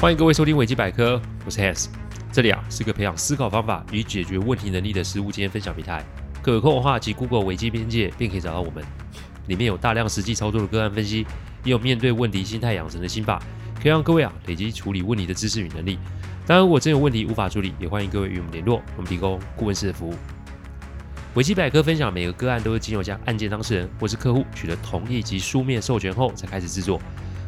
欢迎各位收听维基百科，我是 Hans，这里啊是个培养思考方法与解决问题能力的实务经验分享平台。可控的话，及 Google 维基边界便可以找到我们，里面有大量实际操作的个案分析，也有面对问题心态养成的心法，可以让各位啊累积处理问题的知识与能力。当然，如果真有问题无法处理，也欢迎各位与我们联络，我们提供顾问式的服务。维基百科分享每个个案都是经由将案件当事人或是客户取得同意及书面授权后才开始制作。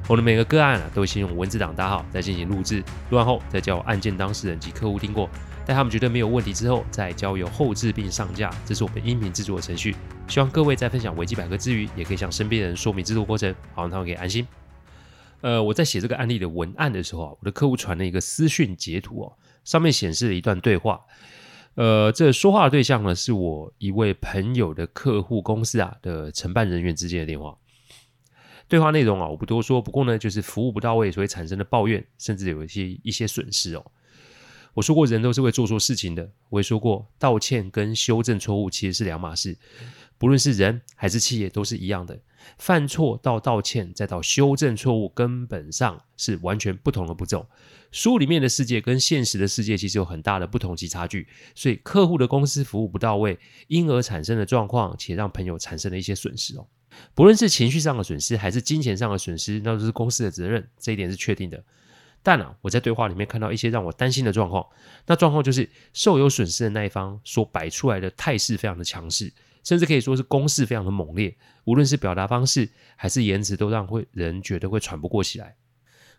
我的每个个案啊，都先用文字档打好，再进行录制，录完后再交案件当事人及客户听过，待他们觉得没有问题之后，再交由后制并上架。这是我们音频制作的程序。希望各位在分享维基百科之余，也可以向身边人说明制作过程，好让他们可以安心。呃，我在写这个案例的文案的时候啊，我的客户传了一个私讯截图哦，上面显示了一段对话。呃，这说话的对象呢，是我一位朋友的客户公司啊的承办人员之间的电话。对话内容啊，我不多说。不过呢，就是服务不到位所以产生的抱怨，甚至有一些一些损失哦。我说过，人都是会做错事情的。我也说过，道歉跟修正错误其实是两码事。不论是人还是企业，都是一样的。犯错到道歉再到修正错误，根本上是完全不同的步骤。书里面的世界跟现实的世界其实有很大的不同及差距。所以，客户的公司服务不到位，因而产生的状况，且让朋友产生了一些损失哦。不论是情绪上的损失，还是金钱上的损失，那都是公司的责任，这一点是确定的。但啊，我在对话里面看到一些让我担心的状况。那状况就是，受有损失的那一方所摆出来的态势非常的强势，甚至可以说是攻势非常的猛烈。无论是表达方式还是言辞，都让会人觉得会喘不过气来。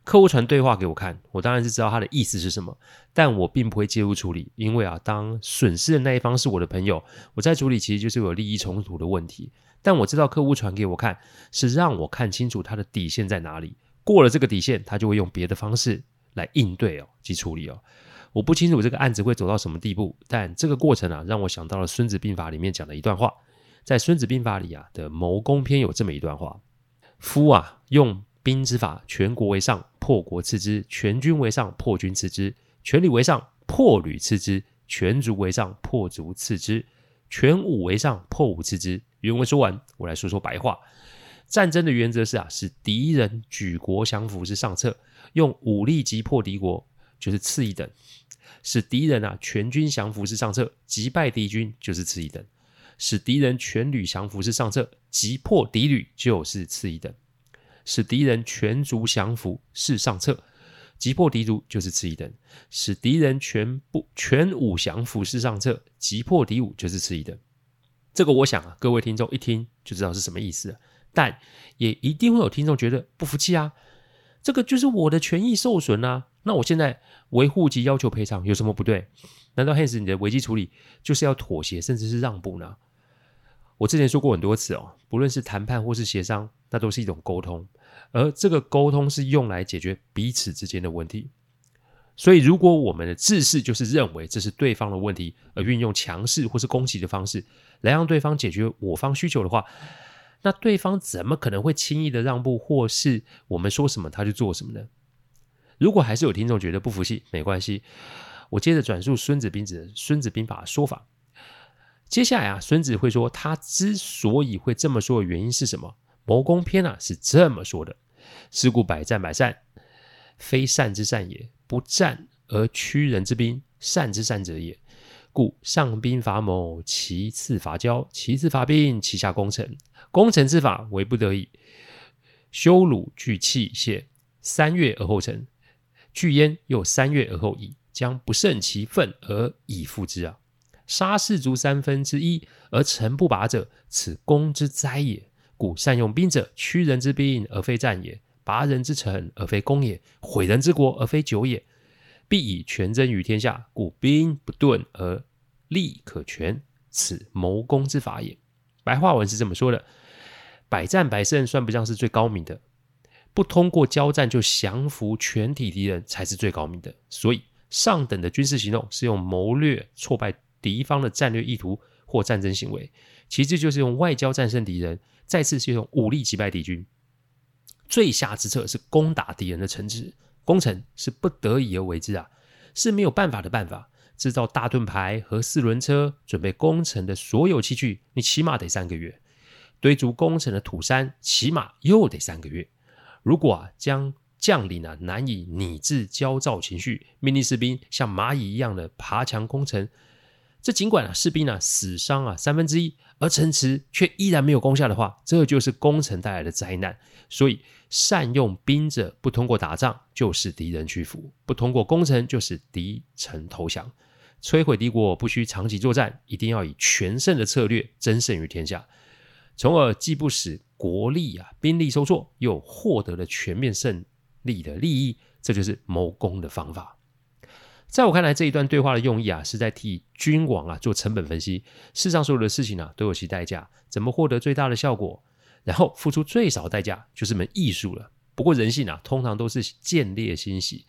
客户传对话给我看，我当然是知道他的意思是什么，但我并不会介入处理，因为啊，当损失的那一方是我的朋友，我在处理其实就是有利益冲突的问题。但我知道客户传给我看，是让我看清楚他的底线在哪里。过了这个底线，他就会用别的方式来应对哦及处理哦。我不清楚这个案子会走到什么地步，但这个过程啊，让我想到了《孙子兵法》里面讲的一段话。在《孙子兵法》里啊的谋攻篇有这么一段话：夫啊，用兵之法，全国为上，破国次之；全军为上，破军次之；全旅为上，破旅次之；全卒为上，破卒次之；全武为上，破武次之。原文说完，我来说说白话。战争的原则是啊，使敌人举国降服是上策，用武力击破敌国就是次一等；使敌人啊全军降服是上策，击败敌军就是次一等；使敌人全旅降服是上策，击破敌旅就是次一等；使敌人全族降服是上策，击破敌族就是次一等；使敌人全部全武降服是上策，击破敌武就是次一等。这个我想啊，各位听众一听就知道是什么意思了，但也一定会有听众觉得不服气啊。这个就是我的权益受损啊，那我现在维护及要求赔偿有什么不对？难道 Hans 你的危机处理就是要妥协甚至是让步呢？我之前说过很多次哦，不论是谈判或是协商，那都是一种沟通，而这个沟通是用来解决彼此之间的问题。所以，如果我们的自视就是认为这是对方的问题，而运用强势或是攻击的方式来让对方解决我方需求的话，那对方怎么可能会轻易的让步，或是我们说什么他就做什么呢？如果还是有听众觉得不服气，没关系，我接着转述孙子兵子《孙子兵法》的说法。接下来啊，孙子会说他之所以会这么说的原因是什么？谋攻篇啊是这么说的：是故百战百胜，非善之善也。不战而屈人之兵，善之善者也。故上兵伐谋，其次伐交，其次伐兵，其下攻城。攻城之法为不得已。修弩具器械，三月而后成；具焉又三月而后已。将不胜其愤而以复之啊！杀士卒三分之一而城不拔者，此攻之灾也。故善用兵者，屈人之兵而非战也。拔人之城而非攻也，毁人之国而非久也，必以全真于天下。故兵不顿而利可全，此谋攻之法也。白话文是这么说的：百战百胜算不上是最高明的，不通过交战就降服全体敌人才是最高明的。所以，上等的军事行动是用谋略挫败敌方的战略意图或战争行为，其次就是用外交战胜敌人，再次是用武力击败敌军。最下之策是攻打敌人的城池，攻城是不得已而为之啊，是没有办法的办法。制造大盾牌和四轮车，准备攻城的所有器具，你起码得三个月；堆筑攻城的土山，起码又得三个月。如果啊将将领啊难以拟制焦躁情绪，命令士兵像蚂蚁一样的爬墙攻城。这尽管啊士兵啊死伤啊三分之一，而城池却依然没有攻下的话，这就是攻城带来的灾难。所以善用兵者，不通过打仗就使敌人屈服，不通过攻城就使敌城投降。摧毁敌国不需长期作战，一定要以全胜的策略争胜于天下，从而既不使国力啊兵力受挫，又获得了全面胜利的利益。这就是谋攻的方法。在我看来，这一段对话的用意啊，是在替君王啊做成本分析。世上所有的事情啊，都有其代价，怎么获得最大的效果，然后付出最少代价，就是门艺术了。不过人性啊，通常都是见猎心喜。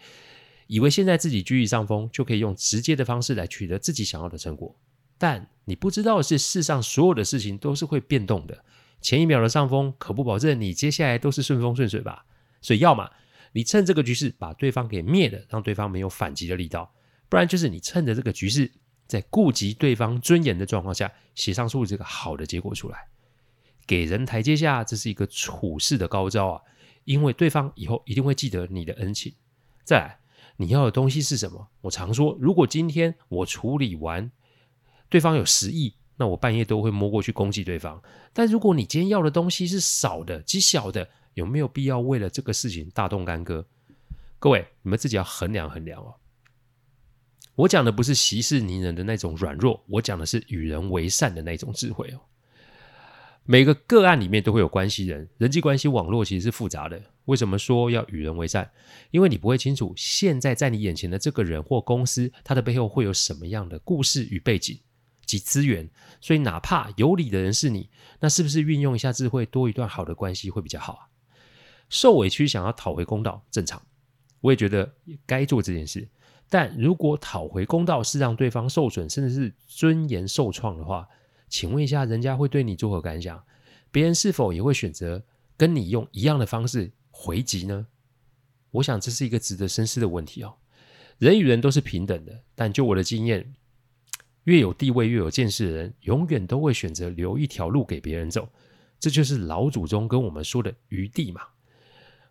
以为现在自己居于上风，就可以用直接的方式来取得自己想要的成果，但你不知道的是，世上所有的事情都是会变动的。前一秒的上风，可不保证你接下来都是顺风顺水吧？所以，要么你趁这个局势把对方给灭了，让对方没有反击的力道；不然就是你趁着这个局势，在顾及对方尊严的状况下，协商出这个好的结果出来，给人台阶下，这是一个处事的高招啊！因为对方以后一定会记得你的恩情。再来。你要的东西是什么？我常说，如果今天我处理完，对方有十亿，那我半夜都会摸过去攻击对方。但如果你今天要的东西是少的、极小的，有没有必要为了这个事情大动干戈？各位，你们自己要衡量衡量哦。我讲的不是息事宁人的那种软弱，我讲的是与人为善的那种智慧哦。每个个案里面都会有关系人，人际关系网络其实是复杂的。为什么说要与人为善？因为你不会清楚现在在你眼前的这个人或公司，它的背后会有什么样的故事与背景及资源。所以，哪怕有理的人是你，那是不是运用一下智慧，多一段好的关系会比较好啊？受委屈想要讨回公道，正常。我也觉得该做这件事。但如果讨回公道是让对方受损，甚至是尊严受创的话，请问一下，人家会对你作何感想？别人是否也会选择跟你用一样的方式回击呢？我想这是一个值得深思的问题哦。人与人都是平等的，但就我的经验，越有地位、越有见识的人，永远都会选择留一条路给别人走。这就是老祖宗跟我们说的余地嘛。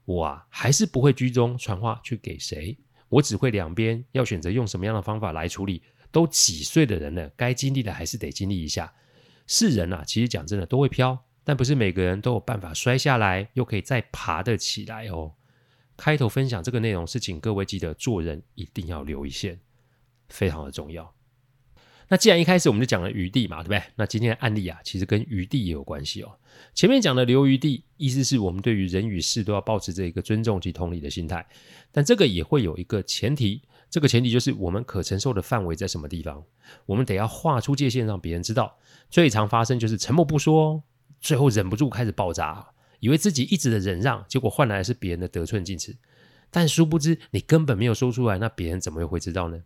我啊，还是不会居中传话去给谁，我只会两边要选择用什么样的方法来处理。都几岁的人了，该经历的还是得经历一下。是人啊，其实讲真的都会飘，但不是每个人都有办法摔下来又可以再爬得起来哦。开头分享这个内容是请各位记得做人一定要留一线，非常的重要。那既然一开始我们就讲了余地嘛，对不对？那今天的案例啊，其实跟余地也有关系哦。前面讲的留余地，意思是我们对于人与事都要保持这一个尊重及同理的心态，但这个也会有一个前提。这个前提就是我们可承受的范围在什么地方，我们得要画出界限，让别人知道。最常发生就是沉默不说，最后忍不住开始爆炸，以为自己一直的忍让，结果换来的是别人的得寸进尺。但殊不知你根本没有说出来，那别人怎么又会知道呢？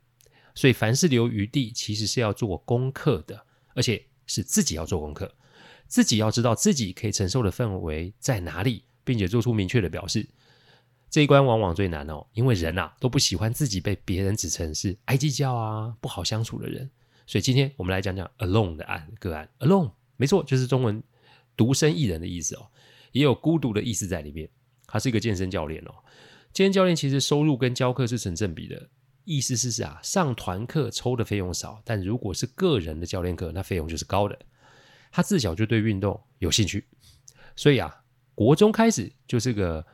所以凡事留余地，其实是要做功课的，而且是自己要做功课，自己要知道自己可以承受的范围在哪里，并且做出明确的表示。这一关往往最难哦，因为人啊都不喜欢自己被别人指称是爱计较啊、不好相处的人。所以今天我们来讲讲 alone 的案个案。alone 没错，就是中文独身一人的意思哦，也有孤独的意思在里面。他是一个健身教练哦，健身教练其实收入跟教课是成正比的，意思是是啊，上团课抽的费用少，但如果是个人的教练课，那费用就是高的。他自小就对运动有兴趣，所以啊，国中开始就是个。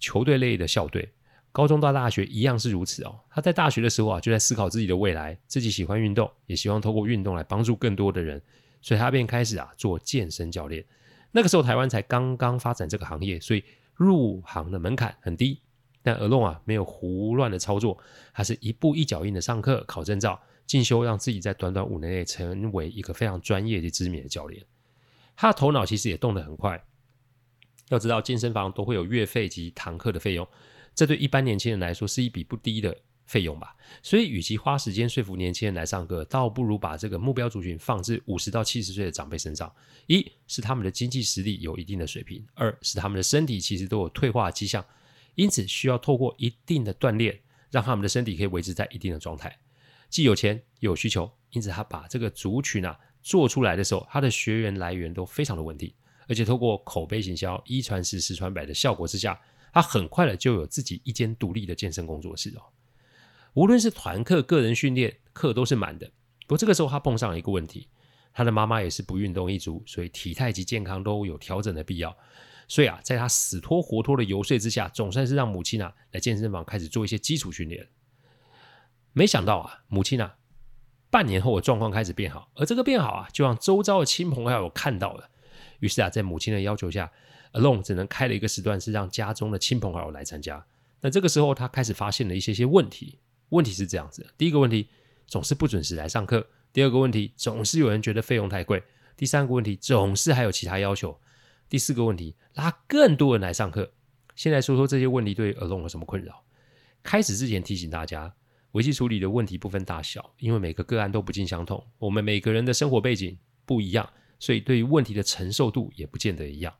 球队类的校队，高中到大学一样是如此哦。他在大学的时候啊，就在思考自己的未来，自己喜欢运动，也希望透过运动来帮助更多的人，所以他便开始啊做健身教练。那个时候台湾才刚刚发展这个行业，所以入行的门槛很低。但 Alone 啊没有胡乱的操作，他是一步一脚印的上课、考证照、进修，让自己在短短五年内成为一个非常专业的知名的教练。他的头脑其实也动得很快。要知道，健身房都会有月费及堂课的费用，这对一般年轻人来说是一笔不低的费用吧。所以，与其花时间说服年轻人来上课，倒不如把这个目标族群放置五十到七十岁的长辈身上。一是他们的经济实力有一定的水平，二是他们的身体其实都有退化迹象，因此需要透过一定的锻炼，让他们的身体可以维持在一定的状态。既有钱有需求，因此他把这个族群啊做出来的时候，他的学员来源都非常的稳定。而且透过口碑行销、一传十、十传百的效果之下，他很快的就有自己一间独立的健身工作室哦。无论是团课、个人训练课都是满的。不过这个时候他碰上了一个问题，他的妈妈也是不运动一族，所以体态及健康都有调整的必要。所以啊，在他死拖活拖的游说之下，总算是让母亲啊来健身房开始做一些基础训练。没想到啊，母亲啊半年后的状况开始变好，而这个变好啊，就让周遭的亲朋好友看到了。于是啊，在母亲的要求下，Alone 只能开了一个时段，是让家中的亲朋好友来参加。那这个时候，他开始发现了一些些问题。问题是这样子：第一个问题，总是不准时来上课；第二个问题，总是有人觉得费用太贵；第三个问题，总是还有其他要求；第四个问题，拉更多人来上课。先来说说这些问题对 Alone 有什么困扰。开始之前提醒大家，危机处理的问题不分大小，因为每个个案都不尽相同，我们每个人的生活背景不一样。所以，对于问题的承受度也不见得一样。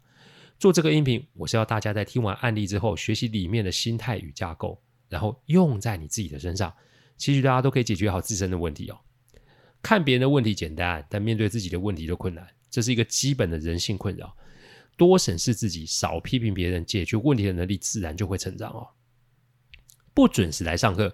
做这个音频，我是要大家在听完案例之后，学习里面的心态与架构，然后用在你自己的身上。其实大家都可以解决好自身的问题哦。看别人的问题简单，但面对自己的问题就困难，这是一个基本的人性困扰。多审视自己，少批评别人，解决问题的能力自然就会成长哦。不准时来上课，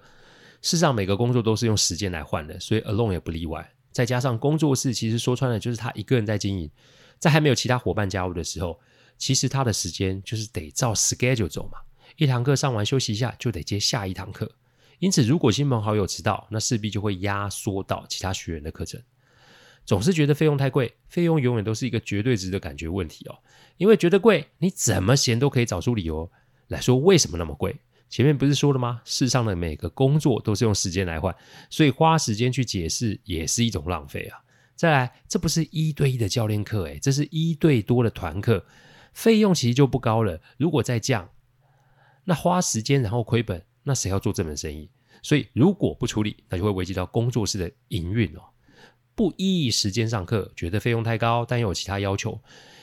事实上每个工作都是用时间来换的，所以 Alone 也不例外。再加上工作室，其实说穿了就是他一个人在经营，在还没有其他伙伴加入的时候，其实他的时间就是得照 schedule 走嘛。一堂课上完休息一下，就得接下一堂课。因此，如果亲朋好友迟到，那势必就会压缩到其他学员的课程。总是觉得费用太贵，费用永远都是一个绝对值的感觉问题哦。因为觉得贵，你怎么嫌都可以找出理由来说为什么那么贵。前面不是说了吗？世上的每个工作都是用时间来换，所以花时间去解释也是一种浪费啊。再来，这不是一对一的教练课，诶，这是一对多的团课，费用其实就不高了。如果再降，那花时间然后亏本，那谁要做这门生意？所以如果不处理，那就会危及到工作室的营运哦。不依时间上课，觉得费用太高，但又有其他要求。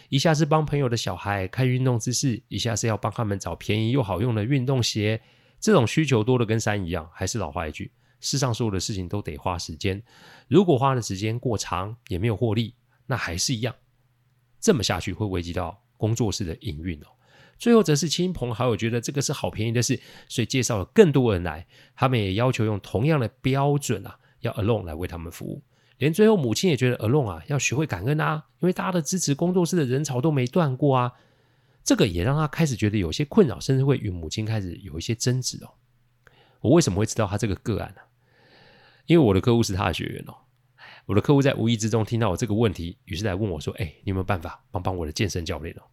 一下是帮朋友的小孩看运动姿势，一下是要帮他们找便宜又好用的运动鞋，这种需求多的跟山一样。还是老话一句，世上所有的事情都得花时间，如果花的时间过长，也没有获利，那还是一样。这么下去会危及到工作室的营运哦。最后则是亲朋好友觉得这个是好便宜的事，所以介绍了更多人来，他们也要求用同样的标准啊，要 Alone 来为他们服务。连最后母亲也觉得 Alone 啊要学会感恩啊，因为大家的支持，工作室的人潮都没断过啊。这个也让他开始觉得有些困扰，甚至会与母亲开始有一些争执哦。我为什么会知道他这个个案呢？因为我的客户是他的学员哦。我的客户在无意之中听到我这个问题，于是来问我说：“哎，你有没有办法帮帮我的健身教练哦？”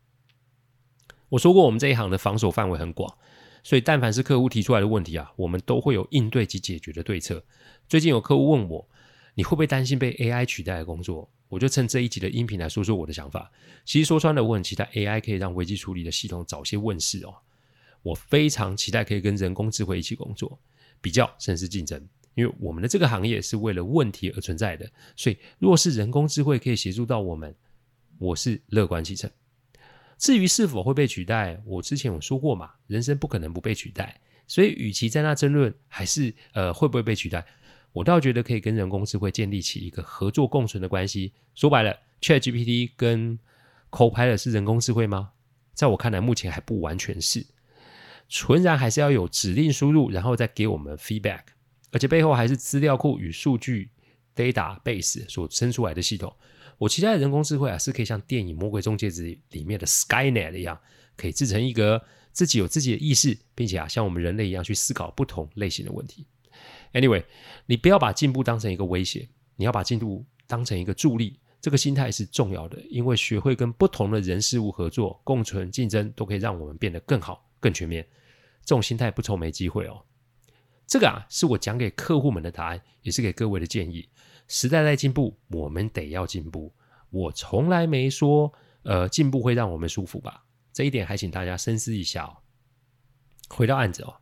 我说过，我们这一行的防守范围很广，所以但凡是客户提出来的问题啊，我们都会有应对及解决的对策。最近有客户问我。你会不会担心被 AI 取代的工作？我就趁这一集的音频来说说我的想法。其实说穿了，我很期待 AI 可以让危机处理的系统早些问世哦。我非常期待可以跟人工智慧一起工作，比较甚至竞争。因为我们的这个行业是为了问题而存在的，所以若是人工智慧可以协助到我们，我是乐观其成。至于是否会被取代，我之前有说过嘛，人生不可能不被取代。所以与其在那争论，还是呃会不会被取代？我倒觉得可以跟人工智慧建立起一个合作共存的关系。说白了，ChatGPT 跟 Copilot 是人工智慧吗？在我看来，目前还不完全是，纯然还是要有指令输入，然后再给我们 feedback，而且背后还是资料库与数据 database 所生出来的系统。我期待人工智慧啊，是可以像电影《魔鬼终结者》里面的 Skynet 一样，可以自成一格，自己有自己的意识，并且啊，像我们人类一样去思考不同类型的问题。Anyway，你不要把进步当成一个威胁，你要把进步当成一个助力。这个心态是重要的，因为学会跟不同的人事物合作、共存、竞争，都可以让我们变得更好、更全面。这种心态不愁没机会哦。这个啊，是我讲给客户们的答案，也是给各位的建议。时代在进步，我们得要进步。我从来没说，呃，进步会让我们舒服吧？这一点还请大家深思一下哦。回到案子哦。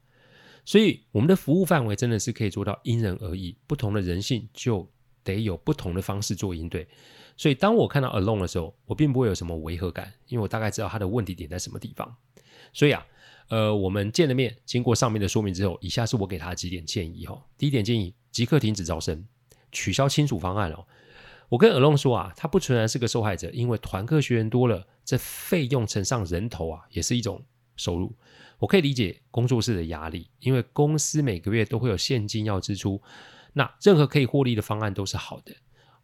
所以，我们的服务范围真的是可以做到因人而异，不同的人性就得有不同的方式做应对。所以，当我看到 Alone 的时候，我并不会有什么违和感，因为我大概知道他的问题点在什么地方。所以啊，呃，我们见了面，经过上面的说明之后，以下是我给他几点建议哈。第一点建议：即刻停止招生，取消亲属方案哦。我跟 Alone 说啊，他不纯然是个受害者，因为团课学员多了，这费用乘上人头啊，也是一种收入。我可以理解工作室的压力，因为公司每个月都会有现金要支出，那任何可以获利的方案都是好的。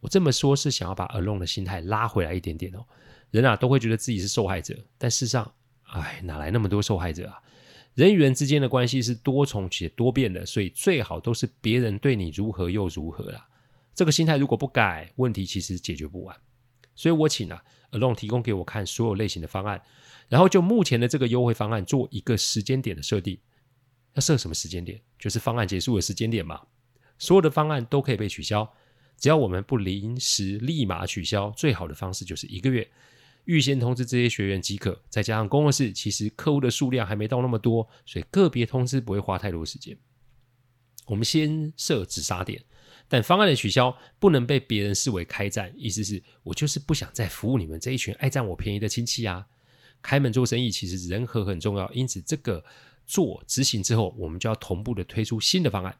我这么说，是想要把 Alone 的心态拉回来一点点哦。人啊，都会觉得自己是受害者，但事实上，哎，哪来那么多受害者啊？人与人之间的关系是多重且多变的，所以最好都是别人对你如何又如何啦。这个心态如果不改，问题其实解决不完。所以我请啊 Alone 提供给我看所有类型的方案。然后就目前的这个优惠方案做一个时间点的设定，要设什么时间点？就是方案结束的时间点嘛。所有的方案都可以被取消，只要我们不临时立马取消，最好的方式就是一个月预先通知这些学员即可。再加上工作室，其实客户的数量还没到那么多，所以个别通知不会花太多时间。我们先设止杀点，但方案的取消不能被别人视为开战，意思是我就是不想再服务你们这一群爱占我便宜的亲戚啊。开门做生意，其实人和很重要，因此这个做执行之后，我们就要同步的推出新的方案。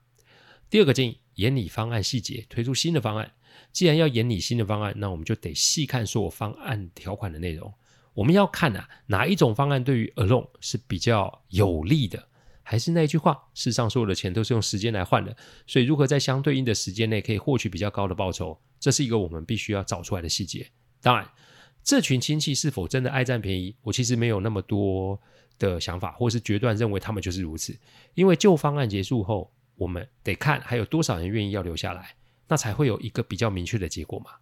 第二个建议，研拟方案细节，推出新的方案。既然要研拟新的方案，那我们就得细看所有方案条款的内容。我们要看啊，哪一种方案对于 Alone 是比较有利的？还是那句话，世上所有的钱都是用时间来换的，所以如何在相对应的时间内可以获取比较高的报酬，这是一个我们必须要找出来的细节。当然。这群亲戚是否真的爱占便宜？我其实没有那么多的想法，或是决断认为他们就是如此。因为旧方案结束后，我们得看还有多少人愿意要留下来，那才会有一个比较明确的结果嘛。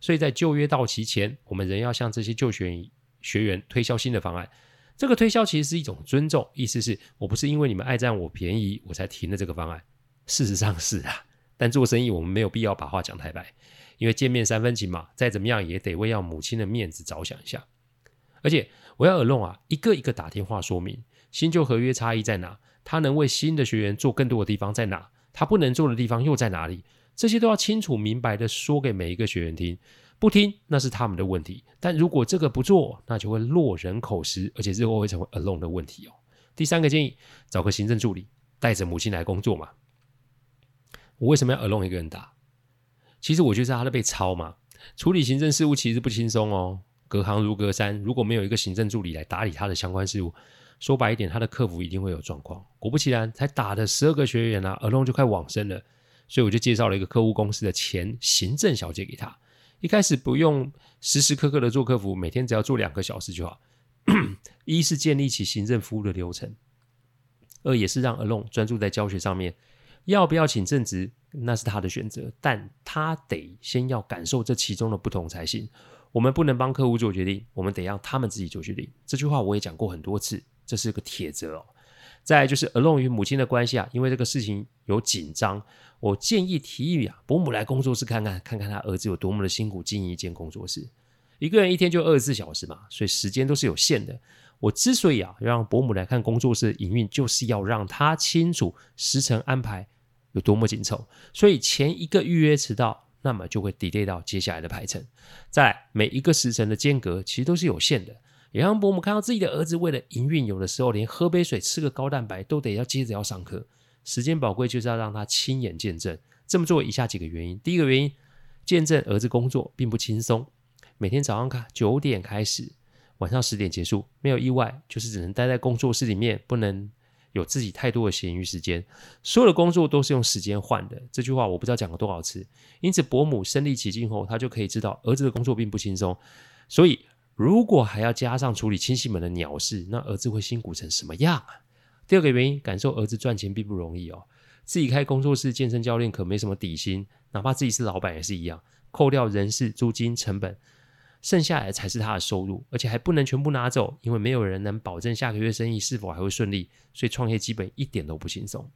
所以在旧约到期前，我们仍要向这些旧学员学员推销新的方案。这个推销其实是一种尊重，意思是我不是因为你们爱占我便宜，我才停了这个方案。事实上是啊，但做生意我们没有必要把话讲太白。因为见面三分情嘛，再怎么样也得为要母亲的面子着想一下。而且我要耳聋啊，一个一个打电话说明新旧合约差异在哪，他能为新的学员做更多的地方在哪，他不能做的地方又在哪里，这些都要清楚明白的说给每一个学员听。不听那是他们的问题，但如果这个不做，那就会落人口实，而且日后会成为 Alone 的问题哦。第三个建议，找个行政助理带着母亲来工作嘛。我为什么要 Alone 一个人打？其实我觉得他在被操嘛，处理行政事务其实不轻松哦，隔行如隔山。如果没有一个行政助理来打理他的相关事务，说白一点，他的客服一定会有状况。果不其然，才打了十二个学员啊，Alone 就快往生了。所以我就介绍了一个客户公司的前行政小姐给他，一开始不用时时刻刻的做客服，每天只要做两个小时就好。一是建立起行政服务的流程，二也是让 Alone 专注在教学上面。要不要请正职，那是他的选择，但他得先要感受这其中的不同才行。我们不能帮客户做决定，我们得让他们自己做决定。这句话我也讲过很多次，这是个铁则哦。再就是 Alone 与母亲的关系啊，因为这个事情有紧张，我建议提议啊，伯母来工作室看看，看看他儿子有多么的辛苦经营一间工作室。一个人一天就二十四小时嘛，所以时间都是有限的。我之所以啊让伯母来看工作室的营运，就是要让他清楚时程安排。有多么紧凑，所以前一个预约迟到，那么就会 delay 到接下来的排程。在每一个时辰的间隔，其实都是有限的。也让伯母看到自己的儿子为了营运，有的时候连喝杯水、吃个高蛋白都得要接着要上课，时间宝贵，就是要让他亲眼见证。这么做以下几个原因：第一个原因，见证儿子工作并不轻松，每天早上看九点开始，晚上十点结束，没有意外，就是只能待在工作室里面，不能。有自己太多的闲余时间，所有的工作都是用时间换的。这句话我不知道讲了多少次。因此，伯母身历其境后，他就可以知道儿子的工作并不轻松。所以，如果还要加上处理亲戚们的鸟事，那儿子会辛苦成什么样啊？第二个原因，感受儿子赚钱并不容易哦。自己开工作室，健身教练可没什么底薪，哪怕自己是老板也是一样，扣掉人事、租金成本。剩下来才是他的收入，而且还不能全部拿走，因为没有人能保证下个月生意是否还会顺利，所以创业基本一点都不轻松。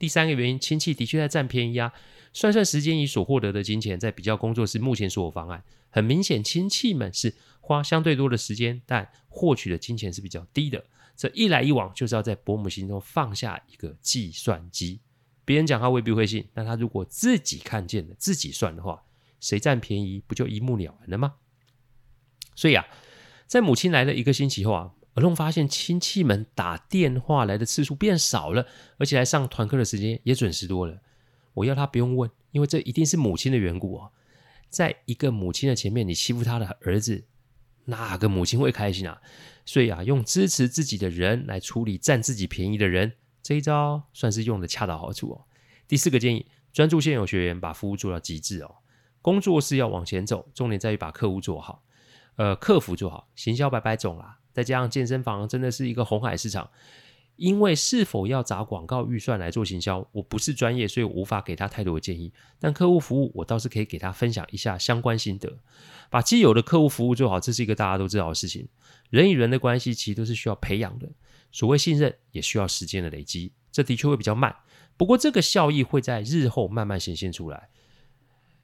第三个原因，亲戚的确在占便宜啊。算算时间与所获得的金钱，在比较工作室目前所有方案，很明显亲戚们是花相对多的时间，但获取的金钱是比较低的。这一来一往，就是要在伯母心中放下一个计算机。别人讲他未必会信，但他如果自己看见了，自己算的话，谁占便宜不就一目了然了吗？所以啊，在母亲来了一个星期后啊儿童发现亲戚们打电话来的次数变少了，而且来上团课的时间也准时多了。我要他不用问，因为这一定是母亲的缘故啊。在一个母亲的前面，你欺负他的儿子，哪个母亲会开心啊？所以啊，用支持自己的人来处理占自己便宜的人，这一招算是用的恰到好处哦。第四个建议，专注现有学员，把服务做到极致哦。工作是要往前走，重点在于把客户做好，呃，客服做好，行销百百种啦，再加上健身房真的是一个红海市场。因为是否要砸广告预算来做行销，我不是专业，所以我无法给他太多的建议。但客户服务，我倒是可以给他分享一下相关心得。把既有的客户服务做好，这是一个大家都知道的事情。人与人的关系其实都是需要培养的，所谓信任也需要时间的累积，这的确会比较慢。不过这个效益会在日后慢慢显现出来。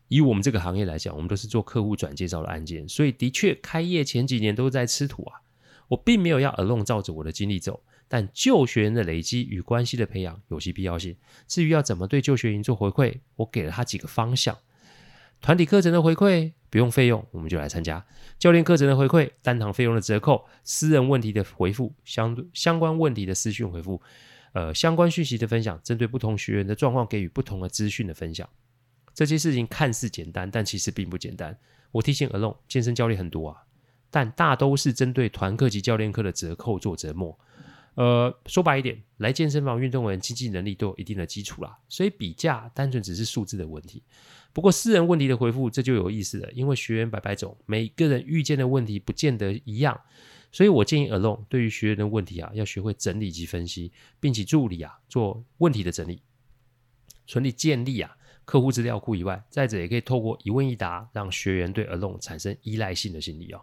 以我们这个行业来讲，我们都是做客户转介绍的案件，所以的确开业前几年都在吃土啊。我并没有要 alone 照着我的经历走。但旧学员的累积与关系的培养有其必要性。至于要怎么对旧学员做回馈，我给了他几个方向：团体课程的回馈不用费用，我们就来参加；教练课程的回馈，单堂费用的折扣；私人问题的回复，相相关问题的私讯回复；呃，相关讯息的分享，针对不同学员的状况给予不同的资讯的分享。这些事情看似简单，但其实并不简单。我提醒 alone 健身教练很多啊，但大都是针对团课及教练课的折扣做折磨。呃，说白一点，来健身房运动的人经济能力都有一定的基础啦，所以比价单纯只是数字的问题。不过私人问题的回复这就有意思了，因为学员百百种，每个人遇见的问题不见得一样，所以我建议 Alone 对于学员的问题啊，要学会整理及分析，并且助理啊做问题的整理，纯利建立啊客户资料库以外，再者也可以透过一问一答，让学员对 Alone 产生依赖性的心理哦。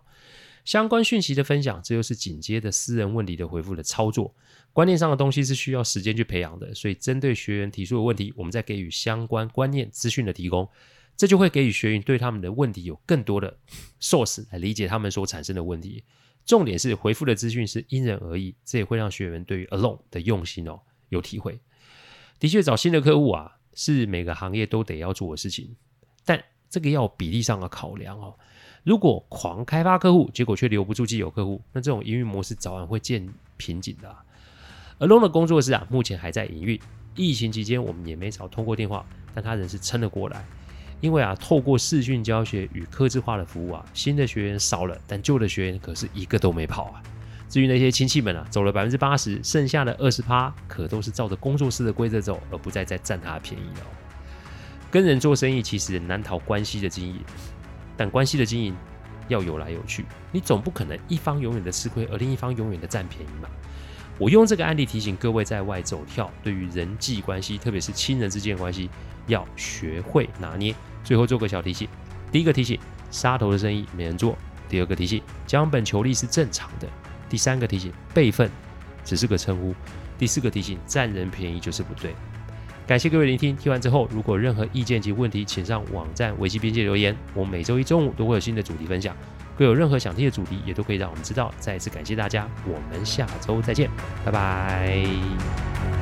相关讯息的分享，这又是紧接的私人问题的回复的操作。观念上的东西是需要时间去培养的，所以针对学员提出的问题，我们再给予相关观念资讯的提供，这就会给予学员对他们的问题有更多的 source 来理解他们所产生的问题。重点是回复的资讯是因人而异，这也会让学员对于 Alone 的用心哦有体会。的确，找新的客户啊，是每个行业都得要做的事情，但这个要比例上的考量哦。如果狂开发客户，结果却留不住既有客户，那这种营运模式早晚会见瓶颈的啊。Alone 的工作室啊，目前还在营运。疫情期间，我们也没少通过电话，但他仍是撑了过来。因为啊，透过视讯教学与客制化的服务啊，新的学员少了，但旧的学员可是一个都没跑啊。至于那些亲戚们啊，走了百分之八十，剩下的二十趴，可都是照着工作室的规则走，而不再再占他的便宜哦。跟人做生意，其实难逃关系的经营。但关系的经营要有来有去，你总不可能一方永远的吃亏，而另一方永远的占便宜嘛。我用这个案例提醒各位在外走跳，对于人际关系，特别是亲人之间的关系，要学会拿捏。最后做个小提醒：第一个提醒，杀头的生意没人做；第二个提醒，将本求利是正常的；第三个提醒，辈分只是个称呼；第四个提醒，占人便宜就是不对。感谢各位聆听，听完之后，如果任何意见及问题，请上网站维基边界留言。我们每周一中午都会有新的主题分享，各有任何想听的主题，也都可以让我们知道。再次感谢大家，我们下周再见，拜拜。